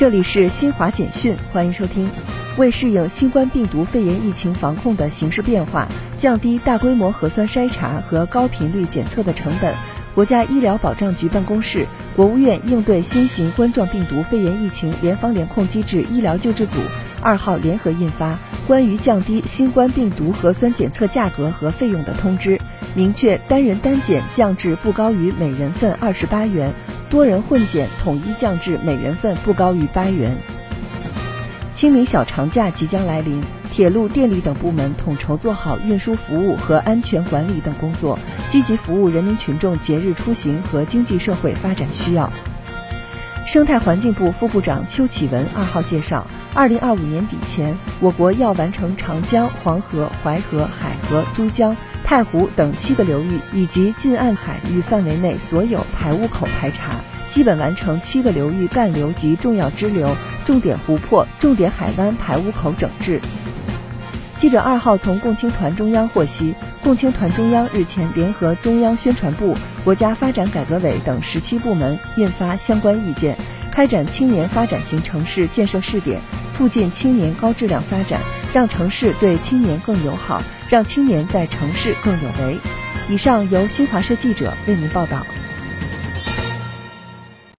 这里是新华简讯，欢迎收听。为适应新冠病毒肺炎疫情防控的形势变化，降低大规模核酸筛查和高频率检测的成本，国家医疗保障局办公室、国务院应对新型冠状病毒肺炎疫情联防联控机制医疗救治组二号联合印发《关于降低新冠病毒核酸检测价格和费用的通知》，明确单人单检降至不高于每人份二十八元。多人混检统一降至每人份不高于八元。清明小长假即将来临，铁路、电力等部门统筹做好运输服务和安全管理等工作，积极服务人民群众节日出行和经济社会发展需要。生态环境部副部长邱启文二号介绍，二零二五年底前，我国要完成长江、黄河、淮河、海河、珠江。太湖等七个流域以及近岸海域范围内所有排污口排查，基本完成七个流域干流及重要支流、重点湖泊、重点海湾排污口整治。记者二号从共青团中央获悉，共青团中央日前联合中央宣传部、国家发展改革委等十七部门印发相关意见，开展青年发展型城市建设试点，促进青年高质量发展，让城市对青年更友好。让青年在城市更有为。以上由新华社记者为您报道。